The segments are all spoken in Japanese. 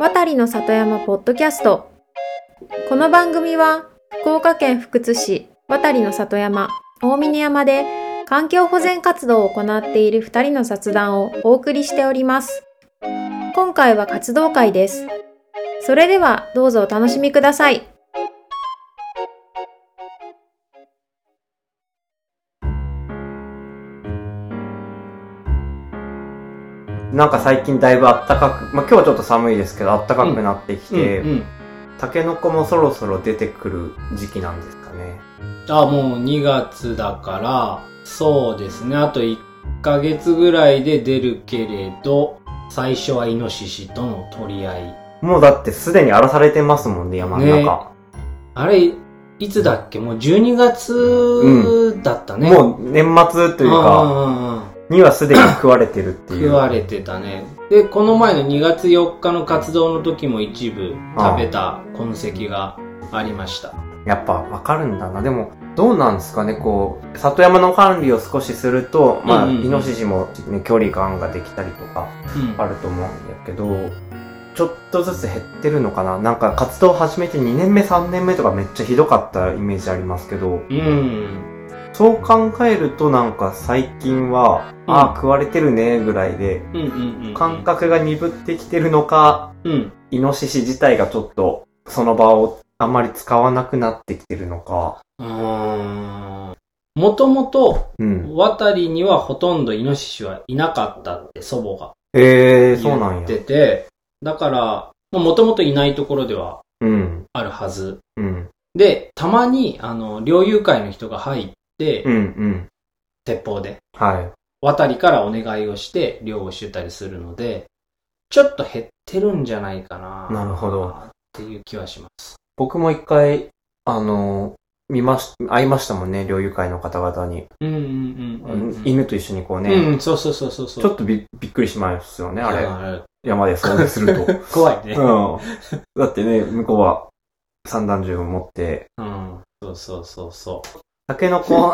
渡りの里山ポッドキャスト。この番組は福岡県福津市渡りの里山大峰山で環境保全活動を行っている2人の雑談をお送りしております。今回は活動会です。それではどうぞお楽しみください。なんか最近だいぶ暖かく、まあ今日はちょっと寒いですけど暖かくなってきて、うんうんタケノコもそろそろ出てくる時期なんですかね。あ、もう2月だから、そうですね。あと1ヶ月ぐらいで出るけれど、最初はイノシシとの取り合い。もうだってすでに荒らされてますもんね、山の中。あれ、いつだっけ？もう12月だったね。もう年末というか、か、にはすでに食われてるっていう。食われてたね。で、この前の2月4日の活動の時も一部食べた痕跡がありました。やっぱわかるんだな。でも、どうなんですかね、こう、里山の管理を少しすると、まあ、うんうんうんイノシシも、ね、距離感ができたりとか、うんあると思うんだけど、ちょっとずつ減ってるのかななんか活動始めて2年目、3年目とかめっちゃひどかったイメージありますけど、うん。そう考えるとなんか最近は、うんああ、食われてるね、ぐらいで、うんうんうん。感覚が鈍ってきてるのか、うん。イノシシ自体がちょっと、その場をあんまり使わなくなってきてるのか。うーん。もともと、うん。渡りにはほとんどイノシシはいなかったって祖母がええー、そうなんや言っ。てて、だから、もともといないところではうん。あるはず。うん。で、たまに、あの、猟友会の人が入って、うん、うん。鉄砲で、はい。渡りからお願いをして、猟をしてたりするので、ちょっと減ってるんじゃないかな。なるほどっていう気はします。僕も一回、あの、見まし、会いましたもんね、猟友会の方々に。うんうんうんうん、うん。犬と一緒にこうね、うん、そうそうそうそう。ちょっとびびっくりしますよね、あれ。れ。山で遭遇すると。怖いね。うん。だってね、向こうは散弾銃を持って、うん。そうそうそうそタケノコ、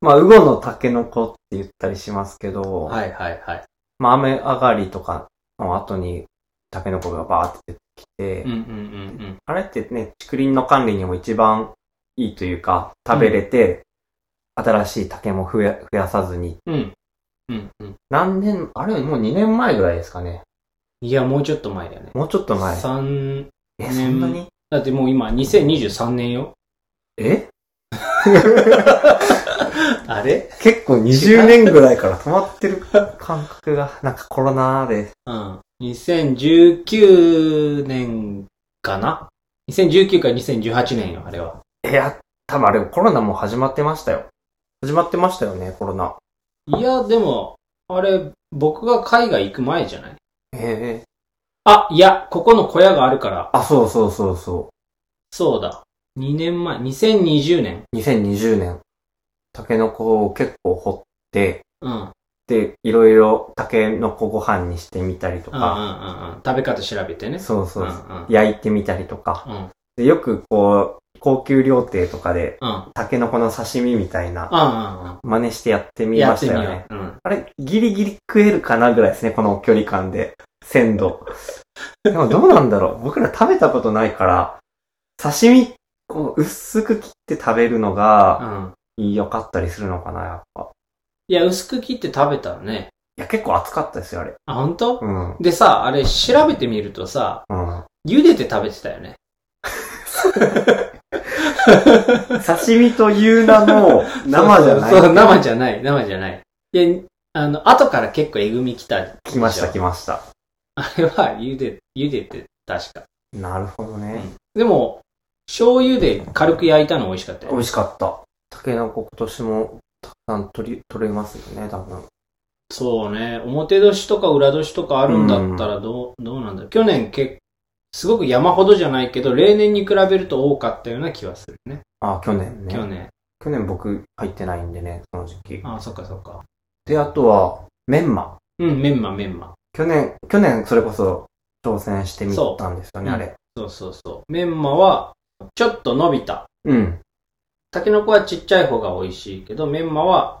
まあ、ウゴのタケノコって言ったりしますけど、はいはいはい。まあ、雨上がりとかの後にタケノコがバーって出てきて、うんうんうんあれってね、竹林の管理にも一番いいというか、食べれて、新しい竹も増や増やさずに。うん。うん。うんうん。何年、あれもう2年前ぐらいですかね。いや、もうちょっと前だよね。もうちょっと前。三え、年そんなに？だってもう今、2023年よ。え？あれ？結構20年ぐらいから止まってる感覚が、なんかコロナで。うん。2019年かな ?2019 か2018年よ、あれは。いや、多分あれコロナもう始まってましたよ。始まってましたよね、コロナ。いや、でも、あれ、僕が海外行く前じゃない？ええあ、いや、ここの小屋があるから。あ、そうそうそうそそうだ。2年前、2020年。う。2020年。タケノコを結構掘って、うん。うんで、いろいろタケノコご飯にしてみたりとうんうんか、うん。食べ方調べてね。そうそうそう、うんうん焼いてみたりとか。うん。で、よくこう、高級料亭とかで、うん。タケノコの刺身みたいな、うんうん真似してやってうん。みやってみよましたよね。う。うん。あれ、ギリギリ食えるかなぐらいですね、この距離感で。鮮度。でもどうなんだろう僕ら食べたことないから、刺身、こう、薄く切って食べるのが、うん。良かったりするのかな、やっぱ。いや、薄く切って食べたらね。いや、結構熱かったですよ、あれ。あ、本当？うん。でさ、あれ調べてみるとさ、うん。茹でて食べてたよね。刺身という名の 生じゃない。そうそう生じゃない、生じゃない。で、あの、後から結構えぐみきた。来ました、来ました。あれは茹で、茹でて、確か。なるほどね。でも、醤油で軽く焼いたの美味しかったよ美。味しかった。タケノコ今年もたくさん取り、取れますよね、多分。そうね。表年とか裏年とかあるんだったらどう、どうなんだろう。去年結すごく山ほどじゃないけど、例年に比べると多かったような気はするね。あ、去年ね。去年。去年僕入ってないんでね、その時期。あそっかそっか。で、あとは、メンマ。うん、メンマメンマ。去年、去年それこそ挑戦してみたんですよね、そうあれ。そうそうそう。メンマは、ちょっと伸びた。うん。タケノコはちっちゃい方が美味しいけど、メンマは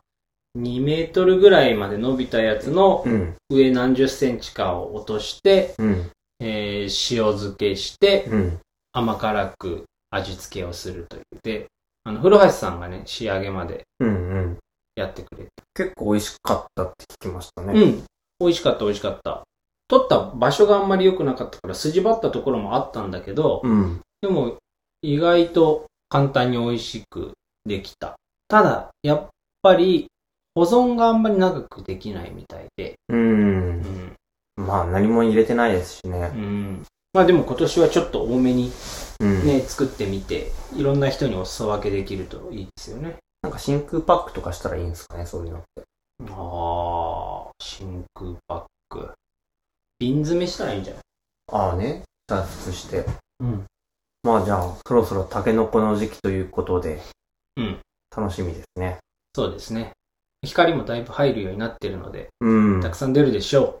2メートルぐらいまで伸びたやつのうん。上何十センチかを落として、うん。えーえー塩漬けして、うん。甘辛く味付けをするという。で、あの、古橋さんがね、仕上げまでうんうん。やってくれて。結構美味しかったって聞きましたね。うん。美味しかった、美味しかった。取った場所があんまり良くなかったから、筋張ったところもあったんだけど、うん。でも、意外と簡単に美味しくできた。ただ、やっぱり、保存があんまり長くできないみたいで、う。うんん。まあ何も入れてないですしうね。ん。まあでも今年はちょっと多めにうん。ね、作ってみて、いろんな人にお裾分けできるといいですよね。なんか真空パックとかしたらいいんですかね、そういうのって。ああ、真空パック。瓶詰めしたらいいんじゃない？ああね。脱出して。うん。まあじゃあ、そろそろタケノコの時期ということで。うん。楽しみですね。そうですね。光もだいぶ入るようになってるので、うん。たくさん出るでしょ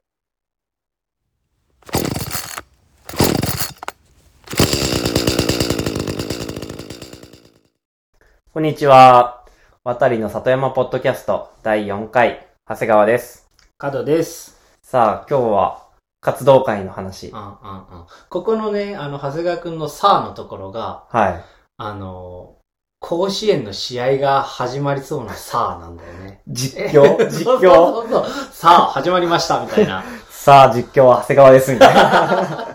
こんにちは。渡りの里山ポッドキャスト第4回、長谷川です。う。角です。さあ、今日は活動会の話うん。うんうん。ここのね、あの、長谷川くんのさあのところが、はい。あの、甲子園の試合が始まりそうなさあなんだよね。実況？実況そうそうそう。さあ、始まりました、みたいな。さあ、実況は長谷川です、みたいな。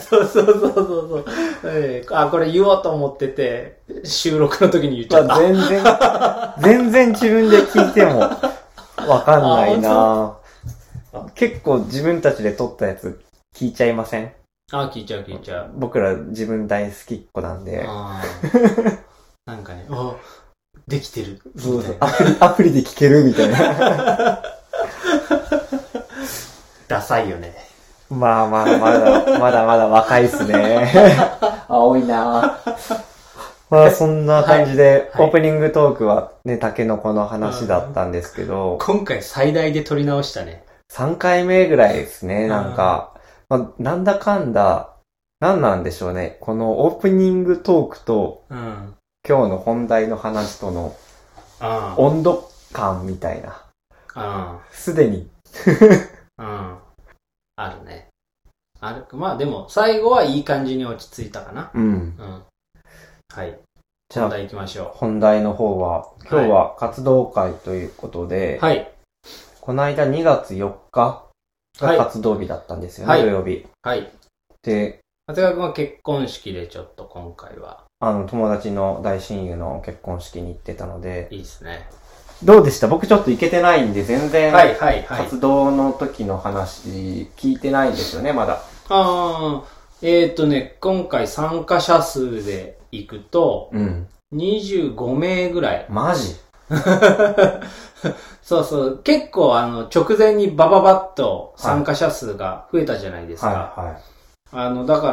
そうそうそうそうそう、えーあ、これ言おうと思ってて、収録の時に言っちゃった。全然、全然自分で聞いてもわかんないな結構自分たちで撮ったやつ聞いちゃいません？あ、聞いちゃう聞いちゃう。僕ら自分大好きっ子なんで。あー なんかね、あ、できてる。そうそうアプリ、アプリで聞けるみたいな。ダサいよね。まあまあ、まだ、まだまだ若いっすね。青いなまあそんな感じで、はいオープニングトークはね、タケノコの話だったんですけど、今回最大で撮り直したね。3回目ぐらいですね、なんか。まあ、なんだかんだ、なんなんでしょうね。このオープニングトークとうん。今日の本題の話とのあ温度感みたいな。あ。すでに。うん。あるね。ある。まあでも、最後はいい感じに落ち着いたかな。うん。うん。はい。じゃあ本題行きましょ本題の方は、今日は活動会ということで、う。はい。この間2月4日はいが活動日だったんですよね、はい土曜日。はい。で、長谷川君は結婚式でちょっと今回は、あの、友達の大親友の結婚式に行ってたので、いいですね。どうでした？僕ちょっと行けてないんで、全然、はいはいはい。活動の時の話聞いてないんですよね、まだ。ああ、えっ、ー、とね、今回参加者数で行くと、うん。25名ぐらい。マジ？そうそう。結構あの、直前にバババッと参加者数が増えたじゃないですか。はいはあの、だか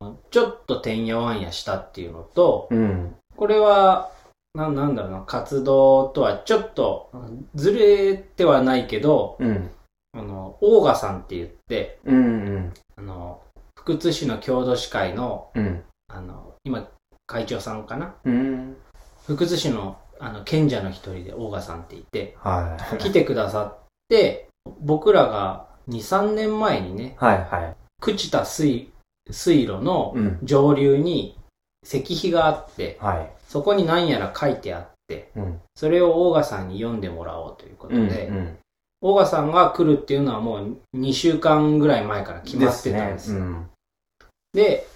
ら、ちょっとてんやわんやしたっていうのと、い。うん。これは、ななんだろうな、活動とはちょっとずれてはないけど、うん。あの、オーガさんって言って、うんうん。あの、福津市の郷土史会の、うん。あの、今、会長さんかな？うん。福津市の、あの、賢者の一人でオーガさんっていて、はい。来てくださって、僕らが2、3年前にね、はいはい。朽ちた水、水路のうん。上流に石碑があって、はい。そこに何やら書いてあって、うん。それをオーガさんに読んでもらおうということうん。で、うん。オーガさんが来るっていうのはもう2週間ぐらい前から決まってたんです。ね。うん。で、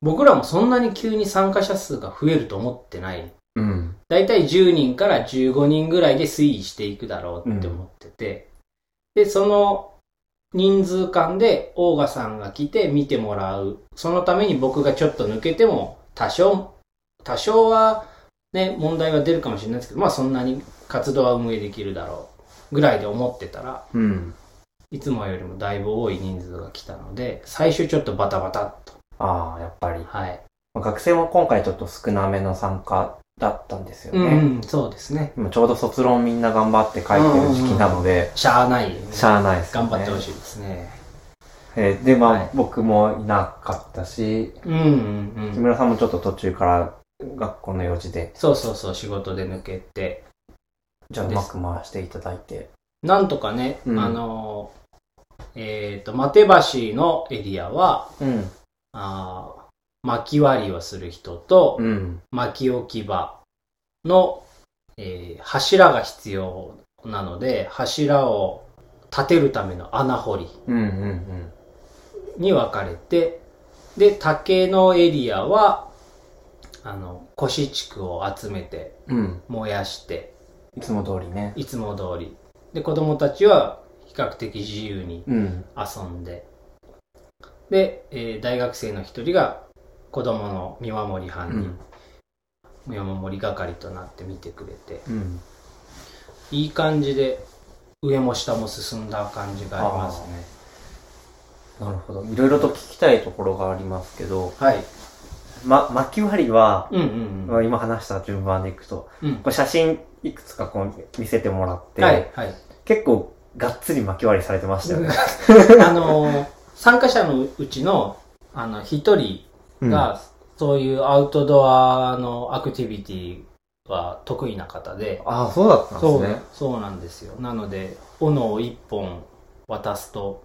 僕らもそんなに急に参加者数が増えると思ってない。うん。だいたい10人から15人ぐらいで推移していくだろうって思ってて、で、その人数間でオーガさんが来て見てもらう。そのために僕がちょっと抜けても多少、多少はね、問題は出るかもしれないですけど、まあそんなに活動は運営できるだろうぐらいで思ってたら、うん。いつもよりもだいぶ多い人数が来たので、最初ちょっとバタバタっと。ああ、やっぱり。はい。学生も今回ちょっと少なめの参加だったんですよね。うん、そうですね。今ちょうど卒論みんな頑張って書いてる時期なので、しゃあない、ね。しゃあないですよね。頑張ってほしいですね。えーで、まあ、はい僕もいなかったし、うんうんうん。木村さんもちょっと途中から学校の用事で、そうそうそう、仕事で抜けて。じゃあうまく回していただいて。なんとかね、うんあのーえっ、と、マテ橋のエリアは、うん。あー薪割りをする人と、うん。薪置き場の、えー柱が必要なので、柱を立てるための穴掘りうん。うん。に分かれて、で、竹のエリアは、あの、腰地区を集めてうん。燃やして、いつも通りね。いつも通り。で、子供たちは比較的自由にうん。遊んで、で、えー大学生の一人が子供の見守り班に、見守り係となって見てくれて、うん。いい感じで上も下も進んだ感じがありますね。なるほど。いろいろと聞きたいところがありますけど、はい。ま、巻き割りは、うんうんまあ今話した順番でいくと、うん。うんこれ写真いくつかこう見せてもらって、はい、はい。結構がっつり巻き割りされてましたよね。あのー参加者のうちの、あの、一人が、そういうアウトドアのアクティビティは得意な方で、ああ、そうだったんですそうね。そうなんですよ。なので、斧を一本渡すと、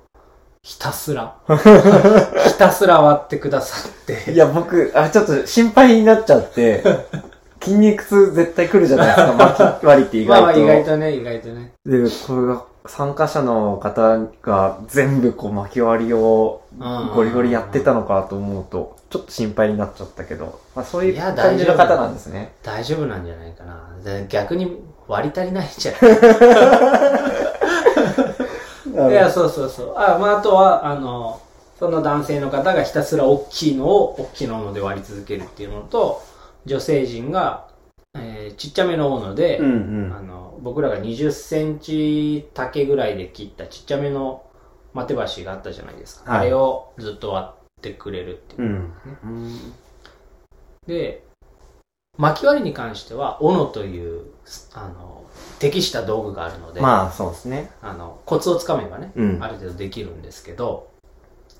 ひたすら、ひたすら割ってくださって。いや、僕、あ、ちょっと心配になっちゃって、筋肉痛絶対来るじゃないですか、巻き 割りって意まあまあ外と。意外とね、意外とね。で、これが、参加者の方が全部こう巻き割りをゴリゴリやってたのかと思うと、ちょっと心配になっちゃったけど、まあそういう感じの方なんですね。大丈夫なんじゃないかな。で逆に割り足りないんじゃ ないいや、そうそうそう。あ、まあ、あとは、あの、その男性の方がひたすら大きいのを大きいので割り続けるっていうのと、女性陣が、えーちっちゃめの斧で、うんあの、僕らが20センチ丈ぐらいで切ったちっちゃめのマテ橋があったじゃないですか。はいあれをずっと割ってくれるっていうう。ん。うん。で、巻き割りに関しては、斧という、あの、適した道具があるので、まあ、そうですね。あの、コツをつかめばね、うん。ある程度できるんですけど、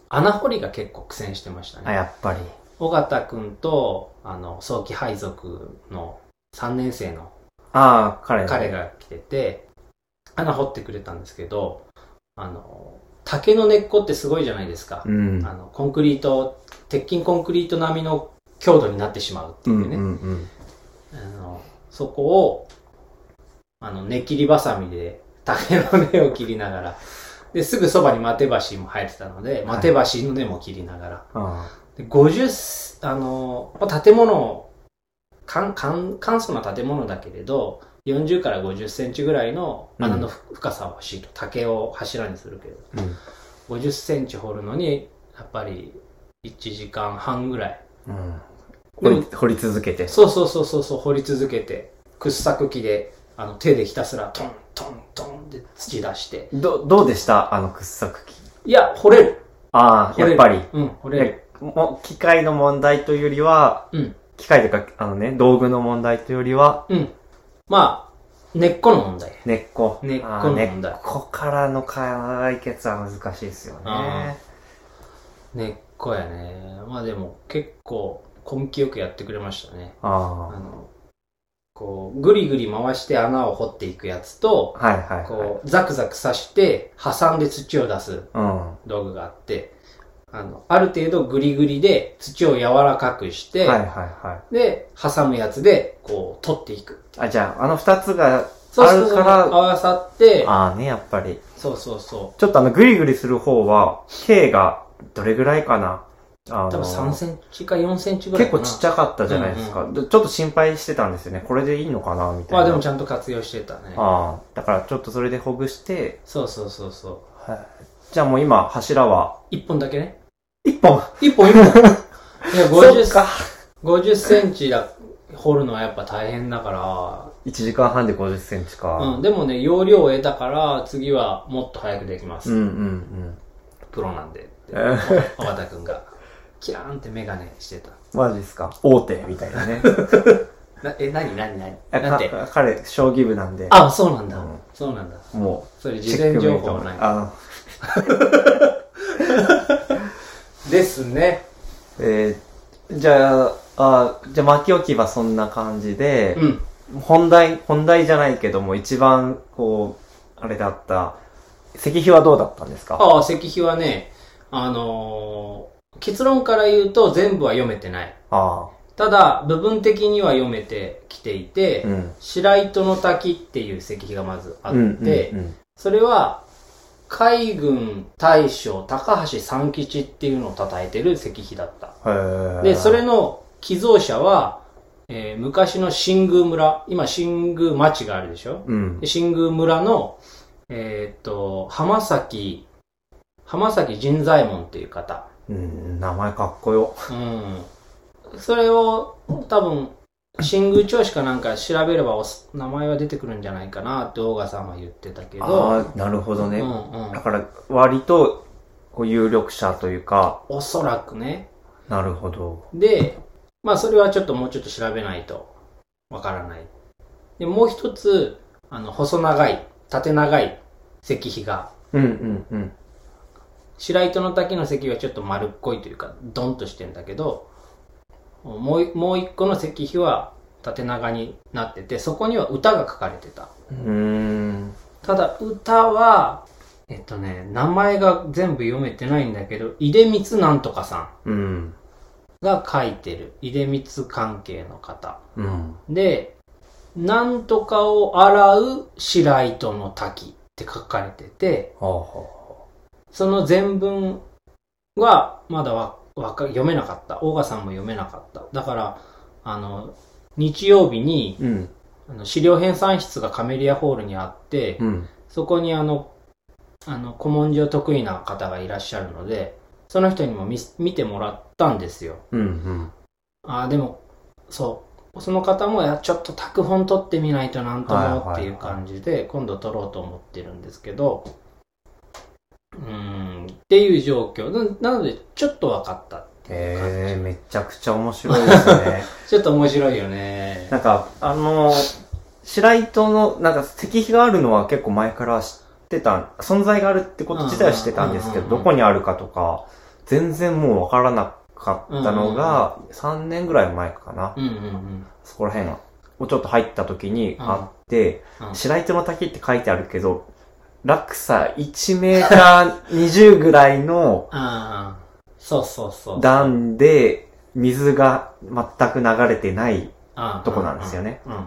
穴掘りが結構苦戦してましたあ、ね。やっぱり。尾形くんと、あの、早期配属の3年生のああ、彼。彼。が来てて、穴掘ってくれたんですけど、あの、竹の根っこってすごいじゃないですか。うん。あの、コンクリート、鉄筋コンクリート並みの強度になってしまうっていうね。うんうんあの、そこを、あの、根切りばさみで竹の根を切りながら、で、すぐそばにマテ橋も生えてたので、いマテ橋の根も切りながら、うん。あで50、あの、まあ建物、簡素な建物だけれど、40から50センチぐらいの穴のふ深さは欲しいと。竹を柱にするけど、あ。うん。50センチ掘るのに、やっぱり1時間半ぐらい。うん。掘り続けて。そうそうそうそうそう、掘り続けて、掘削機で、あの、手でひたすらトントントンで土出して。ど、どうでした？あの掘削機。いや、掘れる。ああ、やっぱり。うん、掘れる。もう機械の問題というよりは、うん、機械というか、あのね、道具の問題というよりは、うん。まあ、根っこの問題。根っこ。根っこのあー問題根っこからの解決は難しいですよあね。根っこやね。まあでも、結構、根気よくやってくれましたね。ああの、こう、ぐりぐり回して穴を掘っていくやつと、あ。はいはいはい。こう、ザクザク刺して、挟んで土を出すうん。道具があって、あの、ある程度グリグリで土を柔らかくして、はいはいはい。で、挟むやつで、こう、取っていく。あ、じゃあ、あの二つがあるから合わさって、ああね、やっぱり。そうそうそちょっとあの、グリグリする方は、径がどれぐらいかなあう。多分3センチか4センチぐらいかな。結構ちっちゃかったじゃないですか。でちょっと心配してたんですよね。これでいいのかなみたいな。まあでもちゃんと活用してたね。ああ。だからちょっとそれでほぐして、そうそうそうそう。はい。じゃあもう今、柱は、一本だけね。一本一本一本。いや、そっか50、50センチだ、掘るのはやっぱ大変だか1時間半で50センチか。ら、うん、でもね、容量を得たから、次はもっと早くできます。うんうんうん。プロなんで。ってえー尾形くんが、キラーンってメガネしてた。マジですか？大手みたいなね。な、え、なになになにえなんて？か彼、将棋部なんで。あ、そうなんだ。うんそうなんだ。もう、それ事前情報はない。あ ですね。えー、じゃあ、あじゃあ巻き置きはそんな感じで、うん。本題、本題じゃないけども、一番、こう、あれだった、石碑はどうだったんですか？ああ、石碑はね、あのー結論から言うと全部は読めてない。あただ、部分的には読めてきていて、あ。うん。白糸の滝っていう石碑がまずあって、うんうんそれは、海軍大将高橋三吉っていうのを称えてる石碑だった。で、それの寄贈者は、えー昔の新宮村、今新宮町があるでしょ？うんで。新宮村の、えーっと、浜崎、浜崎仁左衛門っていう方。うん、名前かっこよ。うん。それを、多分、新宮町しかなんか調べれば名前は出てくるんじゃないかなって大賀さんは言ってたけど。ああ、なるほどね。うんうんだ。から、割と、こう、有力者というか、おそらくね。なるほど。で、まあそれはちょっともうちょっと調べないとわからない。で、もう一つ、あの、細長い、縦長い石碑が、うんうんうん。白糸の滝の石はちょっと丸っこいというか、ドンとしてんだけど、もうい、もう一個の石碑は縦長になってて、そこには歌が書かれてた。うーん。ただ、歌は、えっとね、名前が全部読めてないんだけど、出光なんとかさうん。んが書いてる。出光関係の方。うん。で、なんとかを洗う白糸の滝って書かれてて、はあはその全文はまだわわか読めなかった。大賀さんも読めなかった。だから、あの、日曜日にあ。うん。あの資料編纂室がカメリアホールにあって、うん。そこにあの、あの、古文書得意な方がいらっしゃるので、その人にも見見てもらったんですよ。うんうん。ああ、でも、そう。その方も、いや、ちょっと拓本取ってみないとなんともっていう感じで、今度取ろうと思ってるんですけど、うーん、っていう状況。ななので、ちょっと分かった。へえ、めちゃくちゃ面白いですね。ちょっと面白いよね。なんか、あの、白糸の、なんか石碑があるのは結構前から知ってた、存在があるってこと自体は知ってたんですけど、どこにあるかとか、全然もうわからなかったのが、3年ぐらい前かな。そこら辺をちょっと入った時にあって。白糸の滝って書いてあるけど、落差1メーター20ぐらいの ああ、そうそうそう。段で水が全く流れてないああとこなんですよね。うんうんうん。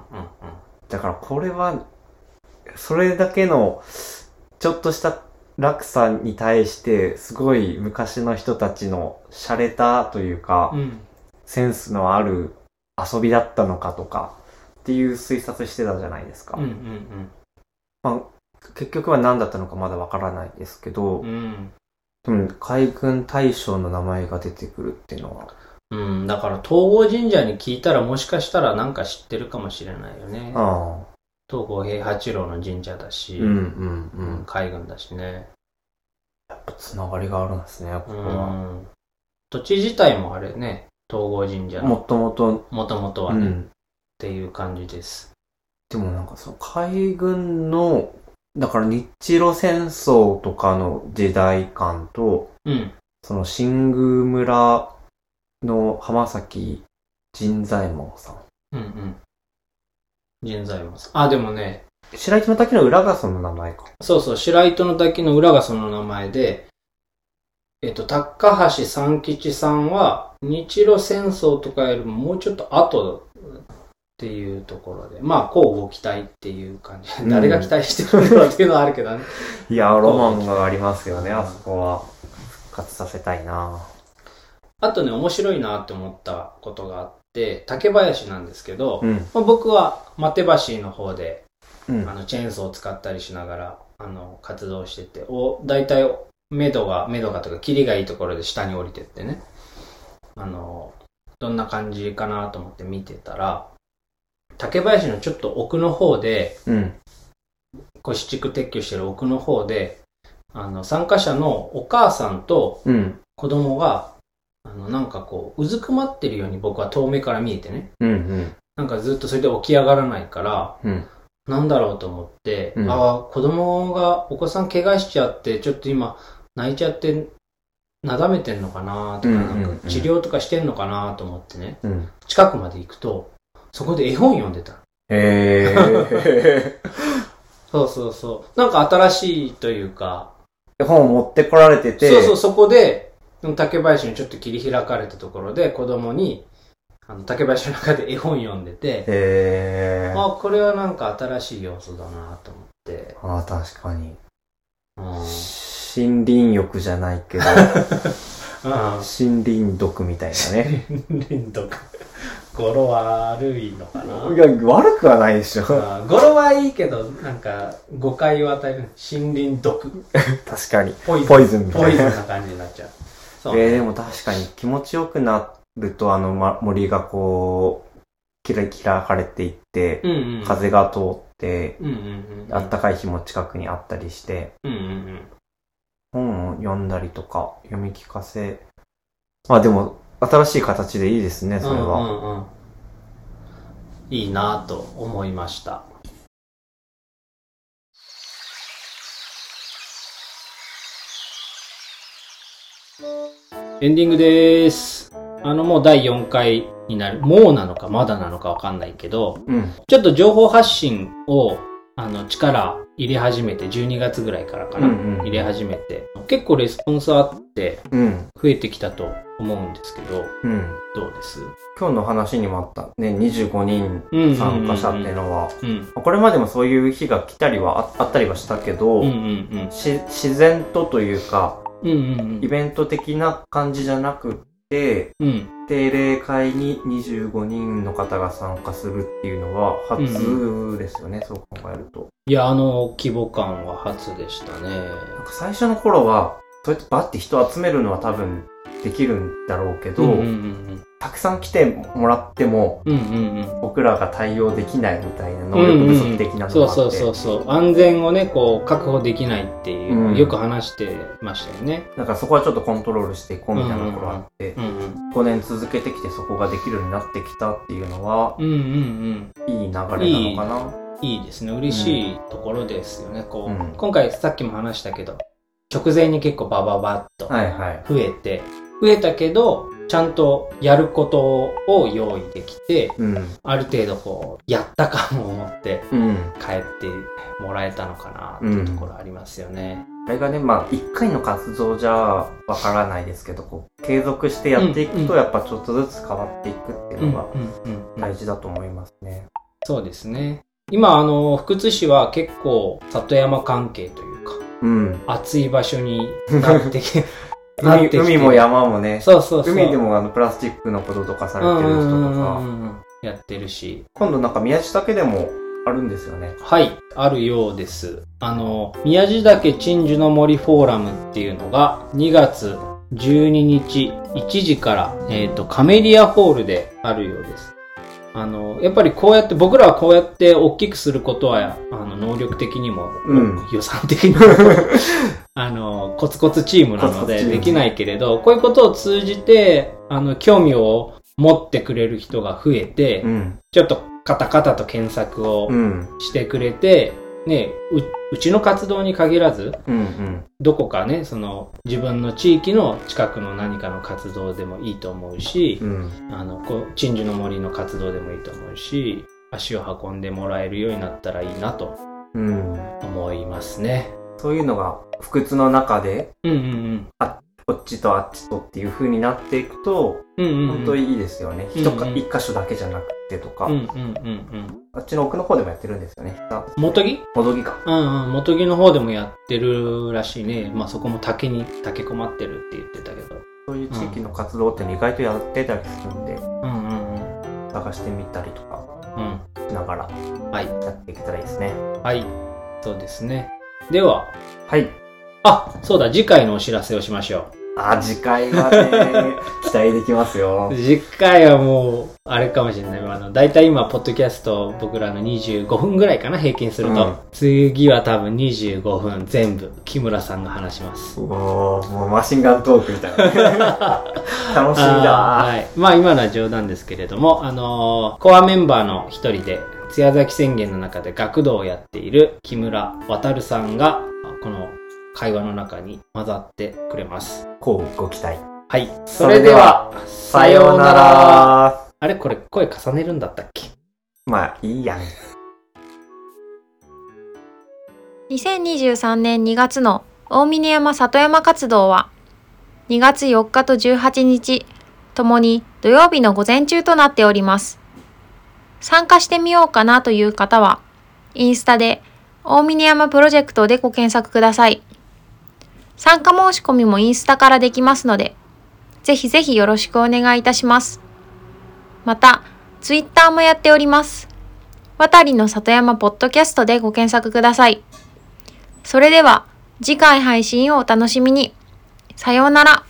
だからこれは、それだけの、ちょっとした落差に対して、すごい昔の人たちの洒落たというか、うん。センスのある遊びだったのかとか、っていう推察してたじゃないですか。うんうんまあ、結局は何だったのかまだわからないですけど、うん。うん。でも海軍大将の名前が出てくるっていうのは、うん、だから東郷神社に聞いたらもしかしたらなんか知ってるかもしれないよね。ああ、東郷平八郎の神社だし、うんうんうん。海軍だしね。やっぱつながりがあるんですね、こうこは。ん。土地自体もあれね、東郷神社のもともと、もともとはね、っうん。ていう感じです。でもなんかその海軍の、だから日露戦争とかの時代感と、うん。その新宮村の浜崎仁左衛門さん。うんうん。人材も。あ、でもね、白糸の滝の裏がその名前か。そうそう、白糸の滝の裏がその名前で、えっと、高橋三吉さんは、日露戦争とかよりももうちょっと後っていうところで、まあ、こうご期待っていう感じ。うん誰が期待してるんだろうっていうのはあるけどね。いや、ロマンがありますよね、あそこは。復活させたいなあとね、面白いなって思ったことがあって、竹林なんですけど、うん。まあ僕は松手橋の方で、うんあ。の、チェーンソーを使ったりしながら、あの、活動してて、お、大体、目処が、目処がとか、霧がいいところで下に降りてってね、あの、どんな感じかなと思って見てたら、竹林のちょっと奥の方で、うん。こう、地区撤去してる奥の方で、あの、参加者のお母さんとうん。子供が、あの、なんかこう、うずくまってるように僕は遠目から見えてね、うん。うん。なんかずっとそれで起き上がらないから、うん。なんだろうと思って、うんああ、子供が、お子さん怪我しちゃって、ちょっと今、泣いちゃって、なだめてんのかなとか、うんうんうんなんか治療とかしてんのかなと思ってね、うん。近くまで行くと、そこで絵本読んでた。へえ。そうそうそう。なんか新しいというか、本を持ってこられてて、そうそう、そこで、竹林にちょっと切り開かれたところで子供に、あの、竹林の中で絵本読んでて、へー。あ、これはなんか新しい要素だなと思って。ああ、確かに。うん。森林浴じゃないけど、森林毒みたいなね。林毒。語呂悪いのかな？いや、悪くはないでしょ。あー語呂はいいけど、なんか誤解を与える。森林毒。確かに。ポイズン。ポイズンみたいな。ポイズンな感じになっちゃう。そう、えー、でも確かに気持ちよくなると、あの、ま、森がこう、キラキラかれていって、うんうん。風が通って、うんうんうん。あったかい日も近くにあったりして、うんうんうん。本を読んだりとか、読み聞かせ。まあでも、新しい形でいいですね、それは。うんうんうん。いいなと思いました。エンディングです。あの、もう第4回になる。もうなのかまだなのかわかんないけど、うん。ちょっと情報発信を、あの、力入れ始めて、12月ぐらいからかな、うんうん入れ始めて、結構レスポンスあって、うん。増えてきたと思うんですけど、うん。どうです？今日の話にもあったね、25人うん参加者っていうのは、うん。これまでもそういう日が来たりはああったりはしたけど、うんうんうん。し自然とというか、うんうんイベント的な感じじゃなくって、うん。うん。定例会に25人の方が参加するっていうのは初ですよね、そう考えると。いや、あの規模感は初でしたね。なんか最初の頃は、そうやってバッて人集めるのは多分できるんだろうけど、うんうんうんたくさん来てもらっても、うん。うんうんうん。僕らが対応できないみたいな能力不足的なのそうがあって、そうそうそう。安全をね、こう、確保できないっていううんよく話してましたよね。なんかそこはちょっとコントロールしていこうみたいなところあって、うんうん。5年続けてきてそこができるようになってきたっていうのは、うんうんうん。いい流れなのかな？いいですね。嬉しいところですよね。こう、うん今回さっきも話したけど、直前に結構バババッと。増えて、増えたけど、ちゃんとやることを用意できて、うん。ある程度こう、やった感を持ってうん。帰ってもらえたのかなっていうところありますよね。あれがね、まあ、一回の活動じゃわからないですけど、こう、継続してやっていくと、やっぱちょっとずつ変わっていくっていうのが大事だと思いますね。そうですね。今、あの、福津市は結構里山関係というか、うん。暑い場所になってき て海海も山もね、そうそうそう。海でもあの、プラスチックのこととかされてる人とか、やってるし。今度なんか宮地岳でもあるんですよね。はい、あるようです。あの、宮地岳鎮守の森フォーラムっていうのが2月12日1時から、えっ、と、カメリアホールであるようです。あの、やっぱりこうやって、僕らはこうやって大きくすることは、あの、能力的にも、うん予算的にも、あの、コツコツチームなのでできないけれど、こういうことを通じて、あの、興味を持ってくれる人が増えて、うん。ちょっとカタカタと検索をうん。してくれて、ね、ううちの活動に限らず、うん。うん。どこかね、その自分の地域の近くの何かの活動でもいいと思うしう、ん。あの、こう、鎮守の森の活動でもいいと思うし、足を運んでもらえるようになったらいいなとうん。思いますね。そういうのが、不屈の中で、うんうんこっちとあっちとっていう風になっていくと、うん。うんうんうん。本当にいいですよね。うん一か一箇所だけじゃなくてとか、うんうんうんうん。あっちの奥の方でもやってるんですよね。さ元木？戻りか。うんうん。元木の方でもやってるらしいね。まあそこも竹に竹困ってるって言ってたけど。そういう地域の活動って意外とやってたりするんで、うんうんうん。探してみたりとかうん。しながらはい。やっていけたらいいですね。はい。そうですね。では、はい。あ、そうだ、次回のお知らせをしましょあ、次回はね、期待できますよう。次回はもう、あれかもしれない。あの、だいたい今、ポッドキャスト、僕らの25分ぐらいかな、平均すると。うん次は多分25分全部、木村さんが話します。おー、もうマシンガントークみたいな。楽しみだ。はい。まあ今のは冗談ですけれども、あのーコアメンバーの一人で、津谷崎宣言の中で学童をやっている木村渡さんが、この会話の中に混ざってくれます。こうご期待。はい。そそれでは、さような。ら。あれ？これ声重ねるんだったっけ？まあ、いいやん。2023年2月の大峰山里山活動は、2月4日と18日、ともに土曜日の午前中となっております。参加してみようかなという方は、インスタで大峰山プロジェクトでご検索ください。参加申し込みもインスタからできますので、ぜひぜひよろしくお願いいたします。また、ツイッターもやっております。渡りの里山ポッドキャストでご検索ください。それでは、次回配信をお楽しみに。さようなら。